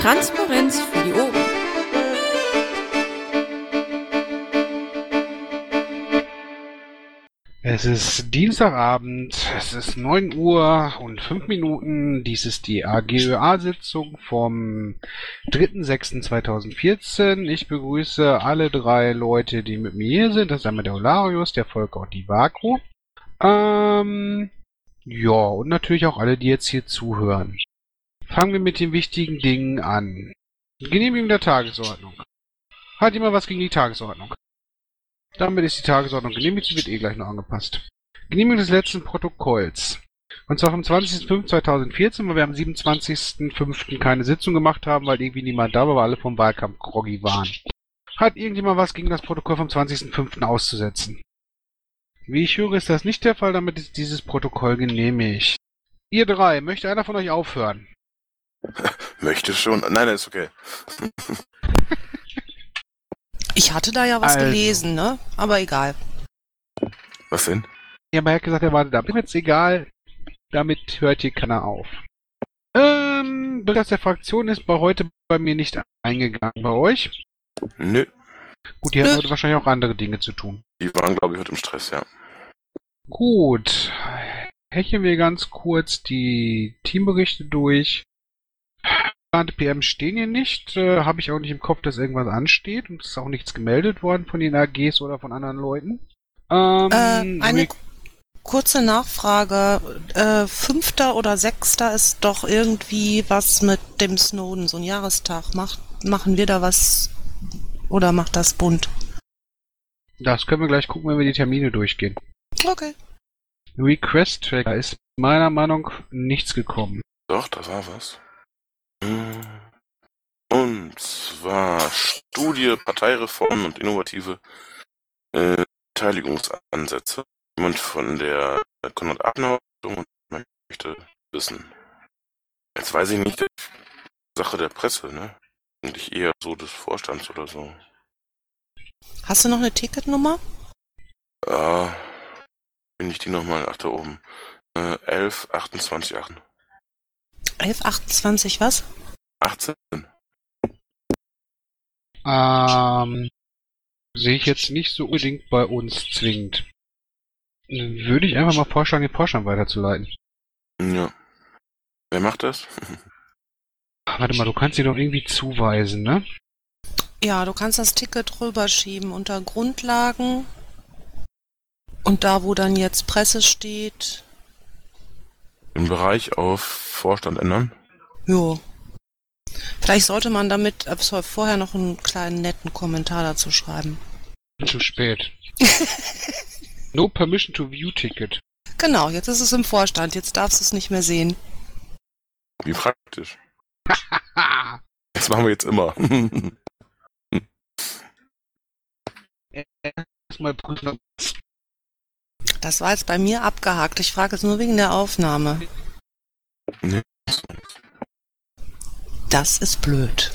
Transparenz für die Ohren. Es ist Dienstagabend, es ist 9 Uhr und 5 Minuten. Dies ist die AGÖA-Sitzung vom 3.6.2014. Ich begrüße alle drei Leute, die mit mir hier sind. Das ist einmal der Olarius, der Volker und die Vakro. Ähm, ja, und natürlich auch alle, die jetzt hier zuhören. Fangen wir mit den wichtigen Dingen an. Genehmigung der Tagesordnung. Hat jemand was gegen die Tagesordnung? Damit ist die Tagesordnung genehmigt, sie wird eh gleich noch angepasst. Genehmigung des letzten Protokolls. Und zwar vom 20.05.2014, weil wir am 27.05. keine Sitzung gemacht haben, weil irgendwie niemand da war, weil alle vom Wahlkampf groggy waren. Hat irgendjemand was gegen das Protokoll vom 20.05. auszusetzen? Wie ich höre, ist das nicht der Fall, damit ist dieses Protokoll genehmigt. Ihr drei, möchte einer von euch aufhören? Möchte schon. Nein, nein, ist okay. Ich hatte da ja was Also. gelesen, ne? Aber egal. Was denn? Ja, aber er hat gesagt, er wartet ab. Ist jetzt egal. Damit hört hier keiner auf. Ähm, aus der Fraktion ist bei heute bei mir nicht eingegangen. Bei euch? Nö. Gut, die hatten Nö. heute wahrscheinlich auch andere Dinge zu tun. Die waren, glaube ich, heute im Stress, ja. Gut. Hecheln wir ganz kurz die Teamberichte durch. Geplante PM stehen hier nicht. Äh, Habe ich auch nicht im Kopf, dass irgendwas ansteht. Und es ist auch nichts gemeldet worden von den AGs oder von anderen Leuten. Ähm, Äh, eine kurze Nachfrage. Äh, Fünfter oder Sechster ist doch irgendwie was mit dem Snowden, so ein Jahrestag. Macht, machen wir da was oder macht das bunt? das können wir gleich gucken, wenn wir die Termine durchgehen. Okay. Request Tracker ist meiner Meinung nach nichts gekommen. Doch, da war was. Und zwar Studie, Parteireformen und innovative äh, Beteiligungsansätze. Jemand von der Konrad Adenauer Stiftung und möchte wissen. Jetzt weiß ich nicht, Sache der Presse, ne? Eigentlich eher so des Vorstands oder so. Hast du noch eine Ticketnummer? Ah, bin ich die nochmal? Ach, da oben. Äh, 11, 28, 18. 1128 was? 18. Ähm, sehe ich jetzt nicht so unbedingt bei uns zwingend. Würde ich einfach mal vorschlagen, den Vorstand weiterzuleiten. Ja. Wer macht das? Warte mal, du kannst sie doch irgendwie zuweisen, ne? Ja, du kannst das Ticket rüberschieben unter Grundlagen. Und da, wo dann jetzt Presse steht, Den Bereich auf Vorstand ändern? jo. Vielleicht sollte man damit vorher noch einen kleinen netten Kommentar dazu schreiben. Zu spät. no permission to view ticket. Genau, jetzt ist es im Vorstand, jetzt darfst du es nicht mehr sehen. Wie praktisch. Das machen wir jetzt immer. Erstmal prüfen. Das war jetzt bei mir abgehakt. Ich frage jetzt nur wegen der Aufnahme. Nee. Das ist blöd.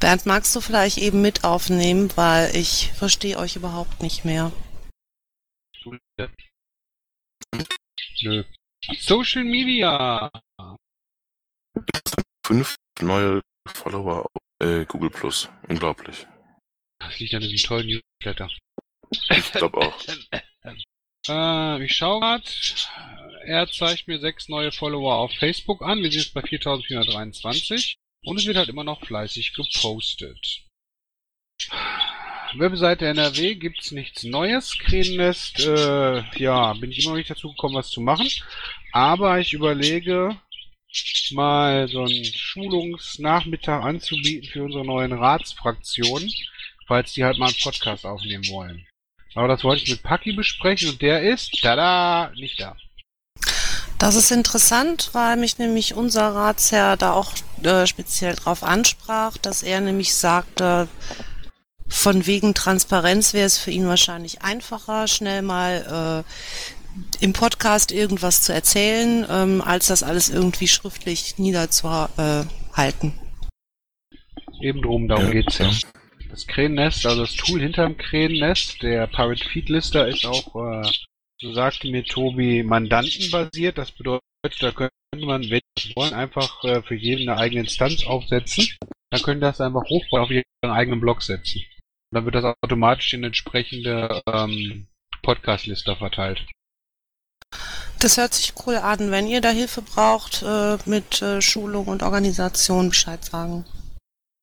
Bernd, magst du vielleicht eben mit aufnehmen, weil ich verstehe euch überhaupt nicht mehr. Nö. Social Media. Fünf neue Follower auf äh, Google Plus. Unglaublich. Das liegt an diesem tollen Newsletter. Ich glaube auch. Äh, ich schaue grad. Er zeigt mir sechs neue Follower auf Facebook an. Wir sind jetzt bei 4423. Und es wird halt immer noch fleißig gepostet. Webseite NRW gibt's nichts Neues. Krähennest, äh, ja, bin ich immer noch nicht dazu gekommen, was zu machen. Aber ich überlege, mal so einen Schulungsnachmittag anzubieten für unsere neuen Ratsfraktionen, falls die halt mal einen Podcast aufnehmen wollen. Aber das wollte ich mit Paki besprechen und der ist, tada, nicht da. Das ist interessant, weil mich nämlich unser Ratsherr da auch äh, speziell drauf ansprach, dass er nämlich sagte, von wegen Transparenz wäre es für ihn wahrscheinlich einfacher, schnell mal äh, im Podcast irgendwas zu erzählen, ähm, als das alles irgendwie schriftlich niederzuhalten. Eben drum, darum Ja, geht's ja. ja. Das Krähennest, also das Tool hinterm Krähennest, der Pirate Feed Lister ist auch, äh, so sagte mir Tobi, mandantenbasiert. Das bedeutet, da könnte man, wenn sie wollen, einfach äh, für jeden eine eigene Instanz aufsetzen. Dann können das einfach hochbauen auf ihren eigenen Blog setzen. Und dann wird das automatisch in entsprechende ähm, Podcast-Liste verteilt. Das hört sich cool an. Wenn ihr da Hilfe braucht äh, mit äh, Schulung und Organisation, Bescheid sagen.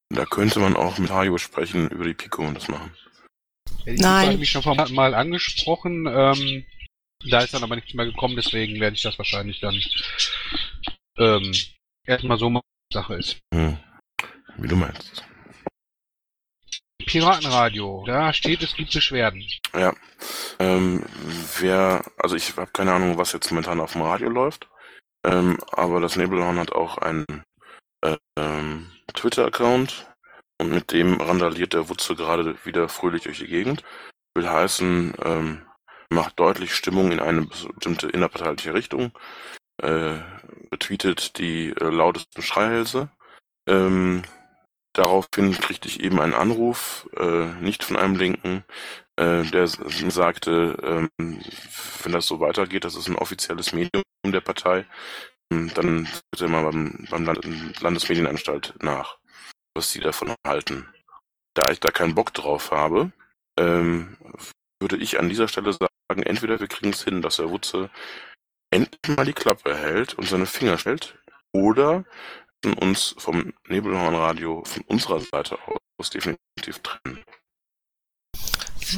Da könnte man auch mit Hajo sprechen über die Pico und das machen. Ich Nein. habe mich schon vor mal angesprochen. Ähm, da ist dann aber nichts mehr gekommen, deswegen werde ich das wahrscheinlich dann ähm, erstmal so machen, was Sache ist. Hm. Wie du meinst. Piratenradio, da steht, es gibt Beschwerden. Ähm, wer, also ich habe keine Ahnung, was jetzt momentan auf dem Radio läuft, ähm, aber das Nebelhorn hat auch einen äh, ähm, Twitter-Account und mit dem randaliert der Wutze gerade wieder fröhlich durch die Gegend. Will heißen, ähm, macht deutlich Stimmung in eine bestimmte innerparteiliche Richtung, äh, betweetet die äh, lautesten Schreihälse. Ähm, daraufhin kriegte ich eben einen Anruf, äh, nicht von einem Linken, äh, der sagte, ähm, wenn das so weitergeht, das ist ein offizielles Medium der Partei, dann bitte mal beim, beim Land Landesmedienanstalt nach, was sie davon halten. Da ich da keinen Bock drauf habe, ähm, würde ich an dieser Stelle sagen, entweder wir kriegen es hin, dass der Wutze endlich mal die Klappe hält und seine Finger stellt, oder uns vom Nebelhornradio von unserer Seite aus definitiv trennen.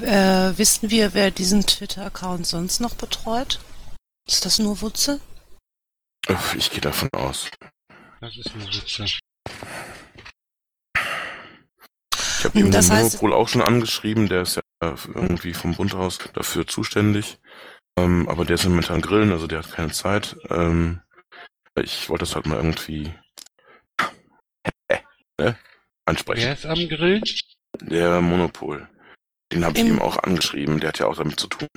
Äh, wissen wir, wer diesen Twitter-Account sonst noch betreut? Ist das nur Wutze? Uff, Ich gehe davon aus. Das ist eine Witze. Ich habe eben Das den heißt- Monopol auch schon angeschrieben, der ist ja irgendwie vom Bund aus dafür zuständig. Ähm, aber der ist momentan grillen, also der hat keine Zeit. Ähm, ich wollte das halt mal irgendwie äh, ne? ansprechen. Wer ist am Grill? Der Monopol. Den habe ich ihm auch angeschrieben, der hat ja auch damit zu tun.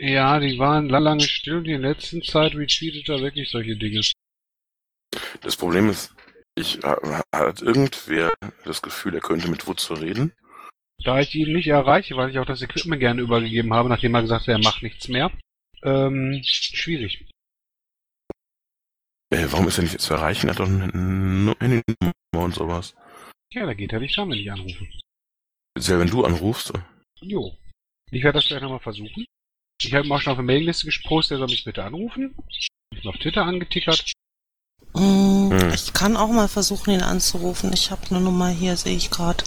Ja, die waren la- lange still und in der letzten Zeit retweetet er wirklich solche Dinge. Das Problem ist, ich ha- hat irgendwer das Gefühl, er könnte mit Wutze reden. Da ich ihn nicht erreiche, weil ich auch das Equipment gerne übergegeben habe, nachdem er gesagt hat, er macht nichts mehr, ähm, schwierig. Äh, warum ist er nicht zu erreichen? Er hat doch eine Handynummer und sowas. Ja, da geht er nicht dran, wenn ich anrufe. Speziell wenn du anrufst. Jo. Ich werde das gleich nochmal versuchen. Ich habe ihm auch schon auf der Mailingliste gepostet, er soll mich bitte anrufen. Ich bin auf Twitter angetickert. Hm, Hm. Ich kann auch mal versuchen, ihn anzurufen. Ich habe eine Nummer hier, sehe ich gerade.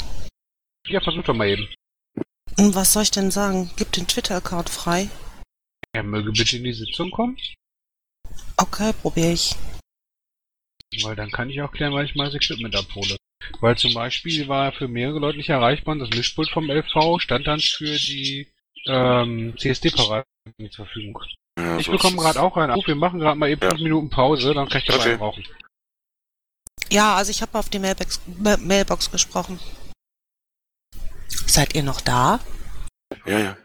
Ja, versuch doch mal eben. Was soll ich denn sagen? Gib den Twitter-Account frei. Er möge bitte in die Sitzung kommen, Okay, probiere ich. weil dann kann ich auch klären, weil ich mal das Equipment abhole. Weil zum Beispiel war er für mehrere Leute nicht erreichbar und das Mischpult vom LV stand dann für die ähm, CSD-Parade nicht zur Verfügung. Ja, Ich so bekomme gerade auch einen Anruf, wir machen gerade mal eben Ja. fünf Minuten Pause, dann kann ich dabei Okay. rauchen. Ja, also ich habe auf die Mailbox, Ma- Mailbox gesprochen. Seid ihr noch da? Ja, ja.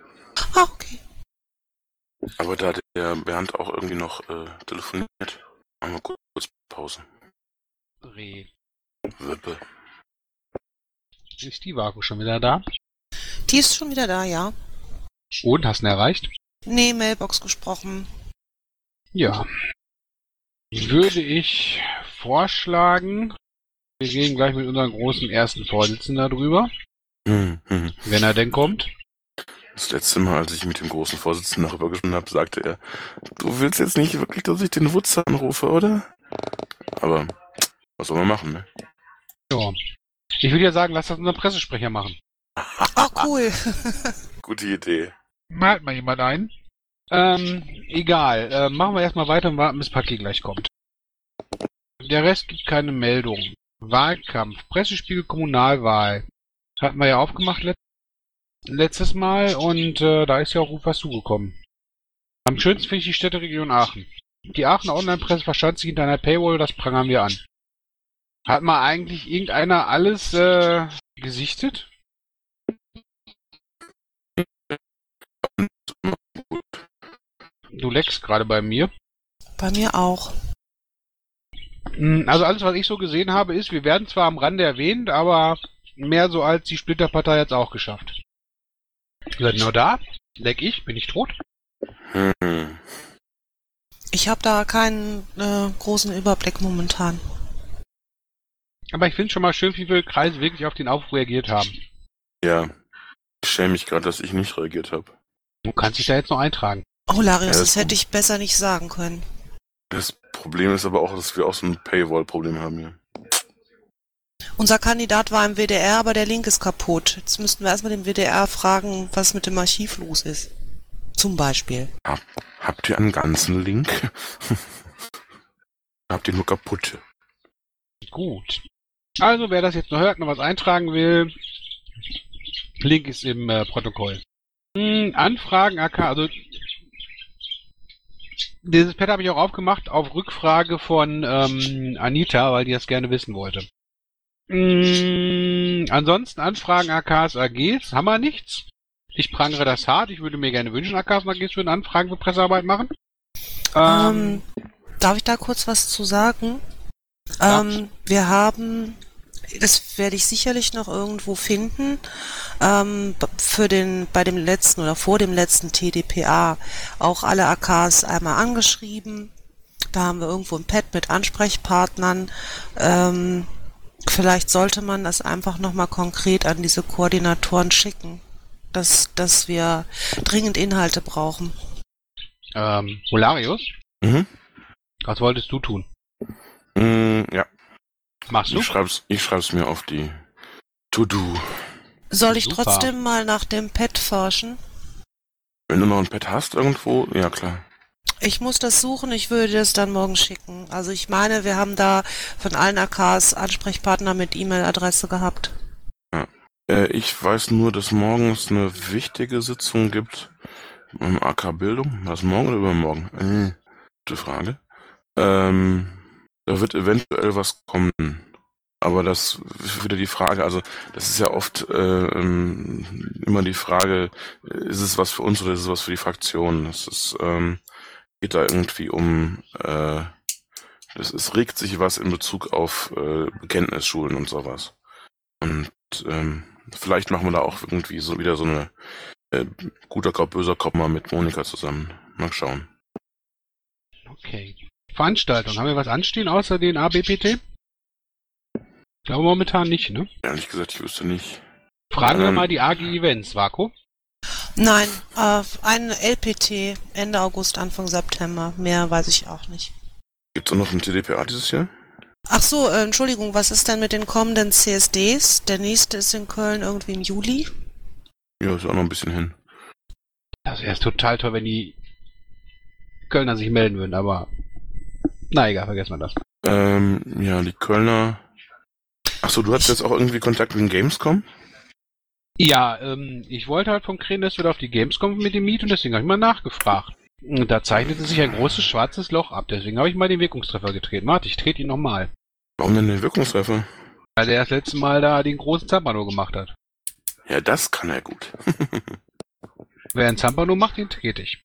Ah, okay. Aber da hat der Bernd auch irgendwie noch äh, telefoniert. Machen wir kurz Pause. Re. Wippe. Ist die Vaku schon wieder da? Die ist schon wieder da, ja. Und, hast du ihn erreicht? Nee, Mailbox gesprochen. Ja. Würde ich vorschlagen, wir gehen gleich mit unserem großen ersten Vorsitzenden darüber, Hm, hm. wenn er denn kommt. Das letzte Mal, als ich mit dem großen Vorsitzenden darüber gesprochen habe, sagte er, du willst jetzt nicht wirklich, dass ich den Wutze anrufe, oder? Aber was soll man machen, ne? Ja. Ich würde ja sagen, lass das unseren Pressesprecher machen. Oh, cool. Gute Idee. Malt mal jemand ein. Ähm, egal. Äh, machen wir erstmal weiter und warten, bis Paki gleich kommt. Der Rest gibt keine Meldung. Wahlkampf, Pressespiegel, Kommunalwahl. Hatten wir ja aufgemacht let letztes Mal und äh, da ist ja auch gut was zugekommen. Am schönsten finde ich die Städteregion Aachen. Die Aachener Online-Presse verstand sich hinter einer Paywall, das prangern wir an. Hat mal eigentlich irgendeiner alles äh, gesichtet? Du leckst gerade bei mir. Bei mir auch. Mm, Also alles, was ich so gesehen habe, ist, wir werden zwar am Rande erwähnt, aber mehr so als die Splitterpartei hat's auch geschafft. Ihr seid nur da? Leck ich? Bin ich tot? Hm. Ich habe da keinen äh, großen Überblick momentan. Aber ich finde schon mal schön, wie viele Kreise wirklich auf den Aufruf reagiert haben. Ja. Ich schäme mich gerade, dass ich nicht reagiert habe. Du kannst dich da jetzt noch eintragen. Oh, Larius, Ja, das das- hätte ich besser nicht sagen können. Das Problem ist aber auch, dass wir auch so ein Paywall-Problem haben hier. Unser Kandidat war im WDR, aber der Link ist kaputt. Jetzt müssten wir erstmal den WDR fragen, was mit dem Archiv los ist. Zum Beispiel. Habt ihr einen ganzen Link? Habt ihr nur kaputte? Gut. Also, wer das jetzt noch hört, noch was eintragen will, Link ist im äh, Protokoll. Hm, Anfragen AK, also dieses Pad habe ich auch aufgemacht auf Rückfrage von ähm, Anita, weil die das gerne wissen wollte. Hm, ansonsten Anfragen AKs AGs haben wir nichts. Ich prangere das hart. Ich würde mir gerne wünschen, AKs und AGs würden Anfragen für Pressearbeit machen. Ähm, darf ich da kurz was zu sagen? Ja. Ähm, wir haben, das werde ich sicherlich noch irgendwo finden, ähm, für den, bei dem letzten oder vor dem letzten TDPA auch alle AKs einmal angeschrieben. Da haben wir irgendwo ein Pad mit Ansprechpartnern. Ähm, vielleicht sollte man das einfach nochmal konkret an diese Koordinatoren schicken, dass, dass wir dringend Inhalte brauchen. ähm, Holarius, Mhm. was wolltest du tun? Mm, ja, Machst du? ich schreib's, ich schreib's mir auf die To-Do. Soll ich Super. trotzdem mal nach dem Pad forschen? Wenn du noch ein Pad hast irgendwo, ja klar. Ich muss das suchen, ich würde das dann morgen schicken. Also ich meine, wir haben da von allen AKs Ansprechpartner mit E-Mail-Adresse gehabt. Äh, ich weiß nur, dass morgens eine wichtige Sitzung gibt beim AK Bildung. Was morgen oder übermorgen? Äh, gute Frage. Ähm, da wird eventuell was kommen. Aber das ist wieder die Frage, also das ist ja oft äh, ähm, immer die Frage, ist es was für uns oder ist es was für die Fraktion? Das ist, ähm, geht da irgendwie um, äh, das, es regt sich was in Bezug auf äh, Bekenntnisschulen und sowas. Und ähm, vielleicht machen wir da auch irgendwie so wieder so eine äh, guter Kopf, böser Kopf mal mit Monika zusammen. Mal schauen. Okay. Veranstaltung. Haben wir was anstehen außer den ABPT? Ich glaube momentan nicht, ne? Ehrlich gesagt, ich wüsste nicht. Fragen wir Ähm. mal die AG Events, Vako. Nein, äh, ein LPT Ende August, Anfang September. Mehr weiß ich auch nicht. Gibt's auch noch ein TDPA dieses Jahr? Ach so, äh, Entschuldigung, was ist denn mit den kommenden CSDs? Der nächste ist in Köln irgendwie im Juli. Ja, ist auch noch ein bisschen hin. Das wäre total toll, wenn die Kölner sich melden würden, aber na egal, vergessen wir das. Ähm, ja, die Kölner. Achso, du hattest jetzt auch irgendwie Kontakt mit den Gamescom? Ja, ähm, ich wollte halt von Krenes wieder auf die Gamescom mit dem Meet und deswegen habe ich mal nachgefragt. Und da zeichnete sich ein großes schwarzes Loch ab, deswegen habe ich mal den Wirkungstreffer getreten. Warte, ich trete ihn nochmal. Warum denn den Wirkungstreffer? Weil der das letzte Mal da den großen Zampano gemacht hat. Ja, das kann er gut. Wer einen Zampano macht, den trete ich.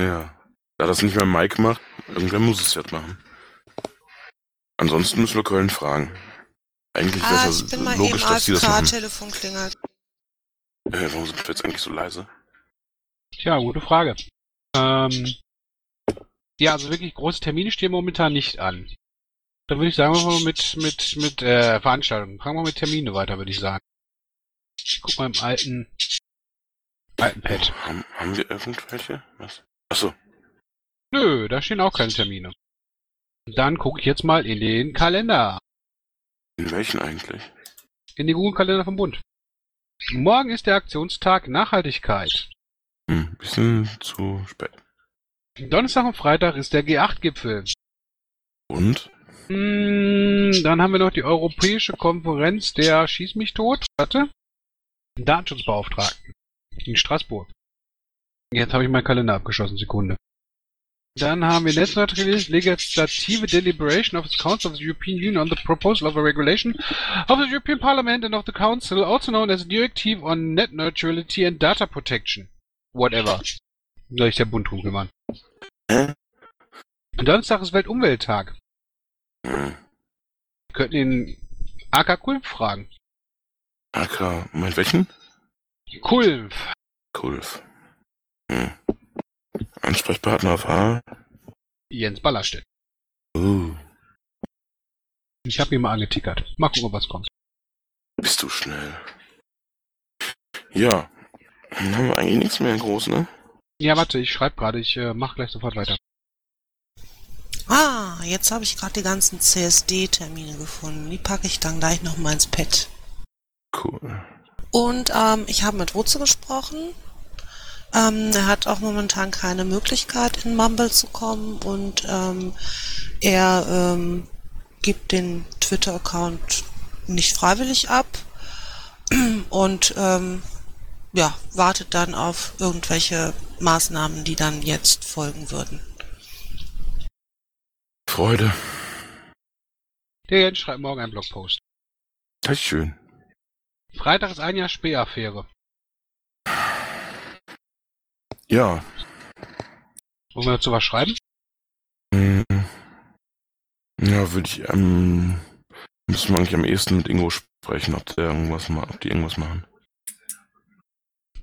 ja. Da das nicht mehr Mike macht, irgendwer muss es jetzt machen. Ansonsten müssen wir Köln fragen. Eigentlich wäre Ah, es ich bin ja mal logisch, eben dass die das machen. AFK-Telefon klingelt. Äh, warum sind wir jetzt eigentlich so leise? Tja, gute Frage. Ähm, ja, also wirklich große Termine stehen momentan nicht an. Dann würde ich sagen, machen wir mit, mit, mit äh, Veranstaltungen. Fangen wir mit Termine weiter, würde ich sagen. Ich guck mal im alten, alten Pad. Haben, haben wir irgendwelche? Was? Achso. Nö, da stehen auch keine Termine. Dann gucke ich jetzt mal in den Kalender. In welchen eigentlich? In den Google-Kalender vom Bund. Morgen ist der Aktionstag Nachhaltigkeit. Hm, bisschen zu spät. Donnerstag und Freitag ist der G8-Gipfel. Und? Mm, Dann haben wir noch die Europäische Konferenz der Schieß mich tot. Warte. Datenschutzbeauftragten. In Straßburg. Jetzt habe ich meinen Kalender abgeschossen. Sekunde. Dann haben wir Netzneutralität, legislative deliberation of the Council of the European Union on the proposal of a regulation of the European Parliament and of the Council, also known as directive on net neutrality and data protection. Whatever. Soll ich der Bund drum kümmern. Hä? Donnerstag ist Weltumwelttag. Hm. Wir könnten den AK Kulm fragen. AK, mit welchen? Kulm. Kulf. Hm. Ansprechpartner war? Jens Ballerstedt. Uh, Ich habe ihn mal angetickert. Mal gucken, was kommt. bist du schnell. Ja. Dann haben wir eigentlich nichts mehr groß, ne? Ja, warte, ich schreibe gerade. Ich äh, mache gleich sofort weiter. Ah, jetzt habe ich gerade die ganzen CSD-Termine gefunden. Die packe ich dann gleich noch mal ins Pad. Cool. Und ähm, ich habe mit Rutze gesprochen. Ähm, er hat auch momentan keine Möglichkeit, in Mumble zu kommen und ähm, er ähm, gibt den Twitter-Account nicht freiwillig ab und ähm, ja, wartet dann auf irgendwelche Maßnahmen, die dann jetzt folgen würden. Freude. Der Jens schreibt morgen einen Blogpost. Das ist schön. Freitag ist ein Jahr Spähaffäre. Ja. Wollen wir dazu was schreiben? Mm. Ja, würde ich, ähm, müssen wir eigentlich am ehesten mit Ingo sprechen, ob der irgendwas ob die irgendwas machen.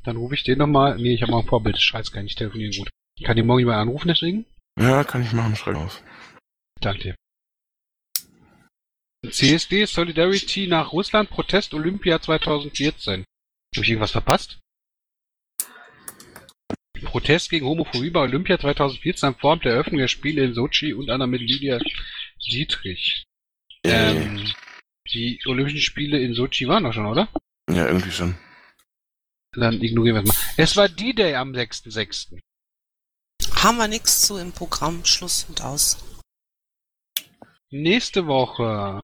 Dann rufe ich den nochmal. Nee, ich habe mal ein Vorbild. Scheiß, kann ich telefonieren gut. Kann die morgen jemand anrufen deswegen? Ja, kann ich machen, schreib auf. Danke dir. CSD Solidarity nach Russland Protest Olympia 2014. Habe ich irgendwas verpasst? Protest gegen Homophobie bei Olympia 2014 in Form der Eröffnung der Spiele in Sochi und anderem mit Lydia Dietrich. Ähm, die Olympischen Spiele in Sochi waren doch schon, oder? ja, irgendwie schon. Dann ignorieren wir es mal. Es war D-Day am 6.6. Haben wir nichts zu im Programm. Schluss und aus. Nächste Woche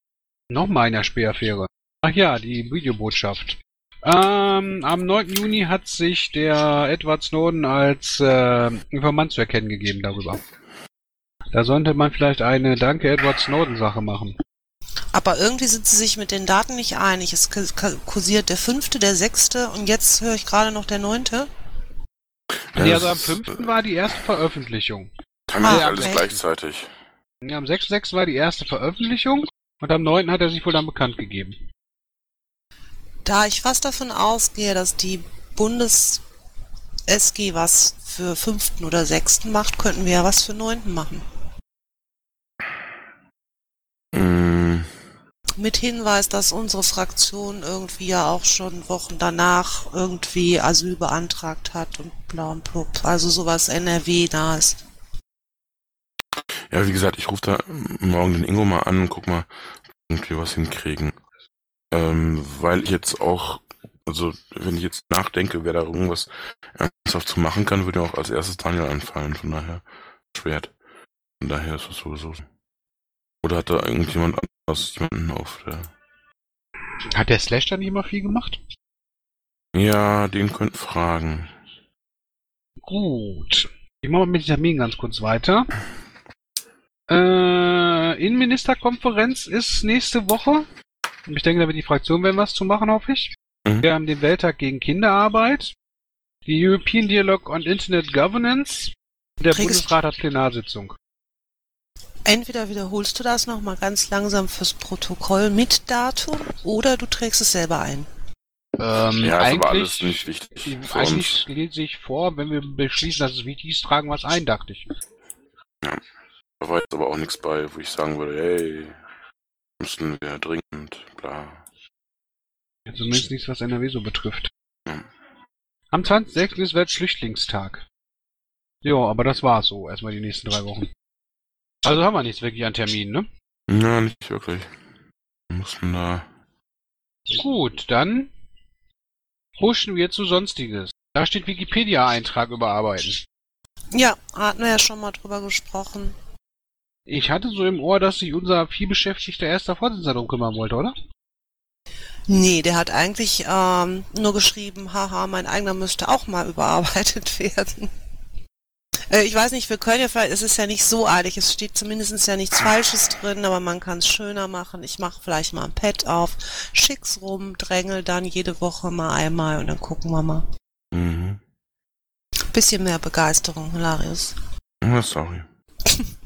nochmal eine Spähaffäre. Ach ja, die Videobotschaft. Ähm, am 9. Juni hat sich der Edward Snowden als äh, Informant zu erkennen gegeben darüber. Da sollte man vielleicht eine Danke Edward Snowden Sache machen. Aber irgendwie sind sie sich mit den Daten nicht einig. Es kursiert der fünfte, der sechste und jetzt höre ich gerade noch der neunte. Ja, nee, also am ist, 5. war die erste Veröffentlichung. Kann Ah, alles okay. gleichzeitig. Ja, am 6.6. war die erste Veröffentlichung und am 9. hat er sich wohl dann bekannt gegeben. Da ich fast davon ausgehe, dass die Bundes-SG was für fünften oder sechsten macht, könnten wir ja was für neunten machen. Mm, Mit Hinweis, dass unsere Fraktion irgendwie ja auch schon Wochen danach irgendwie Asyl beantragt hat und bla und blub. Also sowas NRW-nahes. ja, wie gesagt, ich rufe da morgen den Ingo mal an und guck mal, ob wir was hinkriegen. Ähm, weil ich jetzt auch, also wenn ich jetzt nachdenke, wer da irgendwas ernsthaft zu machen kann, würde mir auch als erstes Daniel anfallen. Von daher schwert. Von daher ist es sowieso. so. Oder hat da irgendjemand anders jemanden auf der. Hat der Slash dann immer viel gemacht? Ja, den könnt fragen. Gut. Ich mache mal mit den Terminen ganz kurz weiter. Äh, Innenministerkonferenz ist nächste Woche. Und Ich denke, da wird die Fraktion werden was zu machen, hoffe ich. Mhm. Wir haben den Welttag gegen Kinderarbeit. Die European Dialogue on Internet Governance. Der Kriegst- Bundesrat hat Plenarsitzung. Entweder wiederholst du das nochmal ganz langsam fürs Protokoll mit Datum oder du trägst es selber ein. Ähm, Ja, aber alles eigentlich, nicht wichtig für eigentlich uns. lese ich vor, wenn wir beschließen, dass es wichtig ist, tragen wir es ein, dachte ich. Da war jetzt aber auch nichts bei, wo ich sagen würde, hey, müssen wir dringend, bla. Ja, Zumindest nichts, was NRW so betrifft. Hm. Am 20.06. ist Weltflüchtlingstag. Ja, aber das war's so. Erstmal die nächsten drei Wochen. Also haben wir nichts wirklich an Terminen, ne? Ja, nicht wirklich. Wir mussten da. Gut, dann pushen wir zu Sonstiges. Da steht Wikipedia-Eintrag überarbeiten. Ja, hatten wir ja schon mal drüber gesprochen. Ich hatte so im Ohr, dass sich unser vielbeschäftigter erster Vorsitzender darum kümmern wollte, oder? Nee, der hat eigentlich ähm, nur geschrieben, haha, mein eigener müsste auch mal überarbeitet werden. Äh, ich weiß nicht, wir können ja vielleicht, es ist ja nicht so eilig, es steht zumindest ja nichts Falsches drin, aber man kann es schöner machen. Ich mache vielleicht mal ein Pad auf, schick's rum, drängel dann jede Woche mal einmal und dann gucken wir mal. Mhm. Bisschen mehr Begeisterung, Hilarius. Ja, sorry.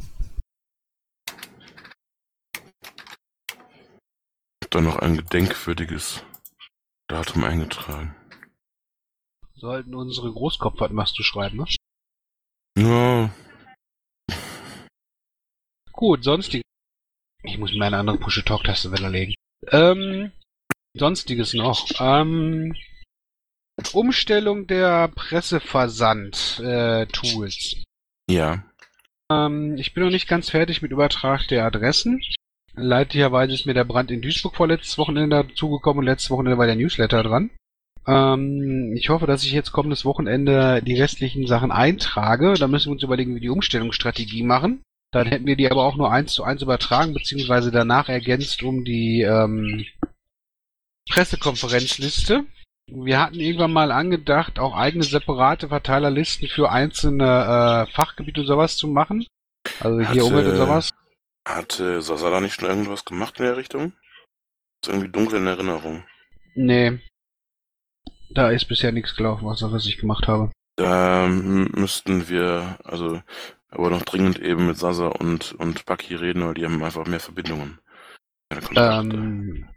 da noch ein gedenkwürdiges Datum eingetragen. Sollten unsere Großkopf was machst du schreiben, ne? Ja. Gut, sonstig. Ich muss mir eine andere Push-to-Talk-Taste wieder legen. Ähm, sonstiges noch. Ähm, Umstellung der Presseversand-Tools. Ja. Ähm, ich bin noch nicht ganz fertig mit Übertrag der Adressen. Leidlicherweise ist mir der Brand in Duisburg vorletztes Wochenende dazugekommen und letztes Wochenende war der Newsletter dran. Ähm, ich hoffe, dass ich jetzt kommendes Wochenende die restlichen Sachen eintrage. Da müssen wir uns überlegen, wie wir die Umstellungsstrategie machen. Dann hätten wir die aber auch nur eins zu eins übertragen, beziehungsweise danach ergänzt um die ähm, Pressekonferenzliste. Wir hatten irgendwann mal angedacht, auch eigene separate Verteilerlisten für einzelne äh, Fachgebiete und sowas zu machen. Also hier Hatte- Umwelt und sowas. Hatte Sasa da nicht schon irgendwas gemacht in der Richtung? Ist irgendwie dunkel in Erinnerung. Nee. Da ist bisher nichts gelaufen, was, was ich gemacht habe. Da müssten wir, also, aber noch dringend eben mit Sasa und, und Bucky reden, weil die haben einfach mehr Verbindungen. Ähm,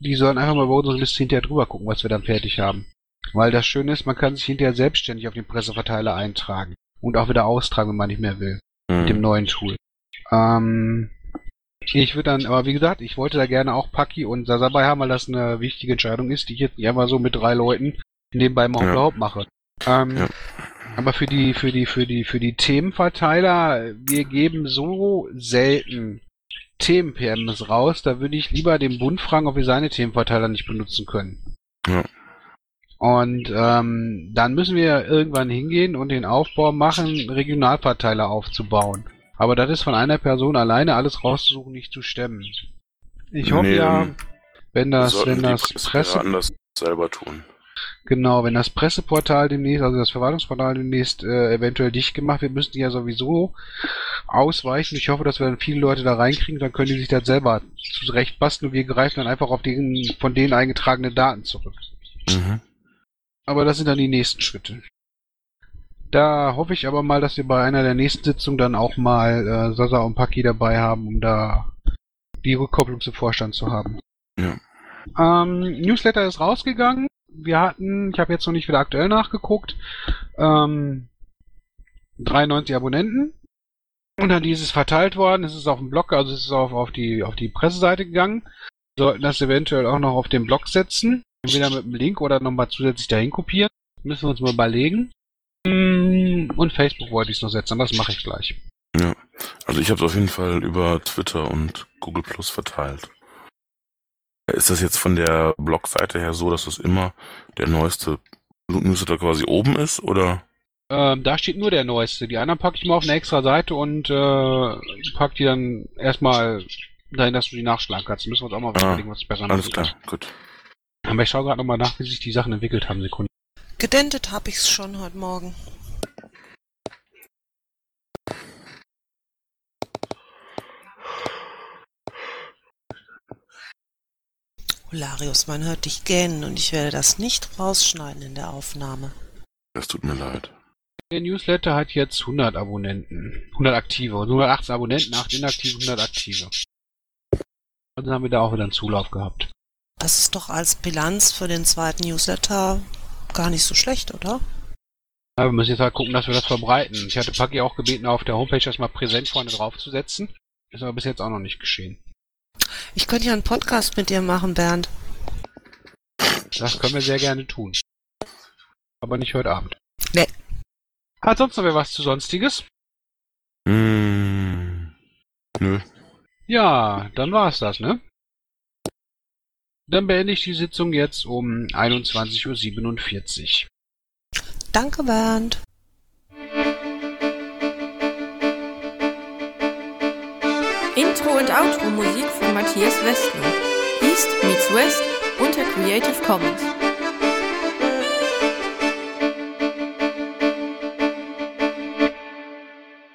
die sollen einfach mal bei unserer Liste hinterher drüber gucken, was wir dann fertig haben. Weil das Schöne ist, man kann sich hinterher selbstständig auf den Presseverteiler eintragen. Und auch wieder austragen, wenn man nicht mehr will. Mit dem Hm. neuen Tool. Ähm, ich würde dann, aber wie gesagt, ich wollte da gerne auch Paki und Sasa bei haben, weil das eine wichtige Entscheidung ist, die ich jetzt nicht einfach so mit drei Leuten nebenbei mal Ja. überhaupt mache. Ähm, Ja. Aber für die, für die, für die, für die Themenverteiler, wir geben so selten Themen-PMs raus, da würde ich lieber den Bund fragen, ob wir seine Themenverteiler nicht benutzen können. Ja. Und ähm, dann müssen wir irgendwann hingehen und den Aufbau machen, Regionalverteiler aufzubauen. Aber das ist von einer Person alleine alles rauszusuchen nicht zu stemmen. Ich hoffe Nee, ja, ähm, wenn das, wenn das Presse Presse, anders selber tun. genau, wenn das Presseportal demnächst, also das Verwaltungsportal demnächst äh, eventuell dicht gemacht wird, müssen die ja sowieso ausweichen. Ich hoffe, dass wir dann viele Leute da reinkriegen, dann können die sich das selber zurechtbasteln und wir greifen dann einfach auf den von denen eingetragene Daten zurück. Mhm. Aber das sind dann die nächsten Schritte. Da hoffe ich aber mal, dass wir bei einer der nächsten Sitzungen dann auch mal äh, Sasa und Paki dabei haben, um da die Rückkopplung zum Vorstand zu haben. Ja. Ähm, Newsletter ist rausgegangen. Wir hatten, ich habe jetzt noch nicht wieder aktuell nachgeguckt, ähm, 93 Abonnenten. Und dann ist es verteilt worden, es ist auf dem Blog, also es ist auf, auf, die, auf die Presseseite gegangen. Wir sollten das eventuell auch noch auf den Blog setzen. Entweder mit einem Link oder nochmal zusätzlich dahin kopieren. Müssen wir uns mal überlegen. Mm, Und Facebook wollte ich es noch setzen, aber das mache ich gleich. Also ich habe es auf jeden Fall über Twitter und Google Plus verteilt. Ist das jetzt von der Blogseite her so, dass das immer der neueste Newsletter quasi oben ist, oder? Ähm, da steht nur der neueste. Die anderen packe ich mal auf eine extra Seite und äh, pack die dann erstmal dahin, dass du die nachschlagen kannst. Müssen wir uns auch mal Ah, überlegen, was besser Alles machen klar, gut. Aber ich schaue gerade nochmal nach, wie sich die Sachen entwickelt haben. Sekunde. Gedentet habe ich's schon heute Morgen. Hilarius, man hört dich gähnen und ich werde das nicht rausschneiden in der Aufnahme. Das tut mir leid. Der Newsletter hat jetzt 100 Abonnenten. 100 aktive. Und 118 Abonnenten, 8 inaktive, 100 aktive. Und dann haben wir da auch wieder einen Zulauf gehabt. Das ist doch als Bilanz für den zweiten Newsletter gar nicht so schlecht, oder? Aber wir müssen jetzt halt gucken, dass wir das verbreiten. Ich hatte Paki auch gebeten, auf der Homepage das mal präsent vorne draufzusetzen. Ist aber bis jetzt auch noch nicht geschehen. Ich könnte ja einen Podcast mit dir machen, Bernd. Das können wir sehr gerne tun. Aber nicht heute Abend. Nee. Hat sonst noch wer was zu Sonstiges? Hm, nö. Ja, dann war's das, ne? Dann beende ich die Sitzung jetzt um 21.47 Uhr. Danke, Bernd. Intro und Outro Musik von Matthias Westner. East meets West unter Creative Commons.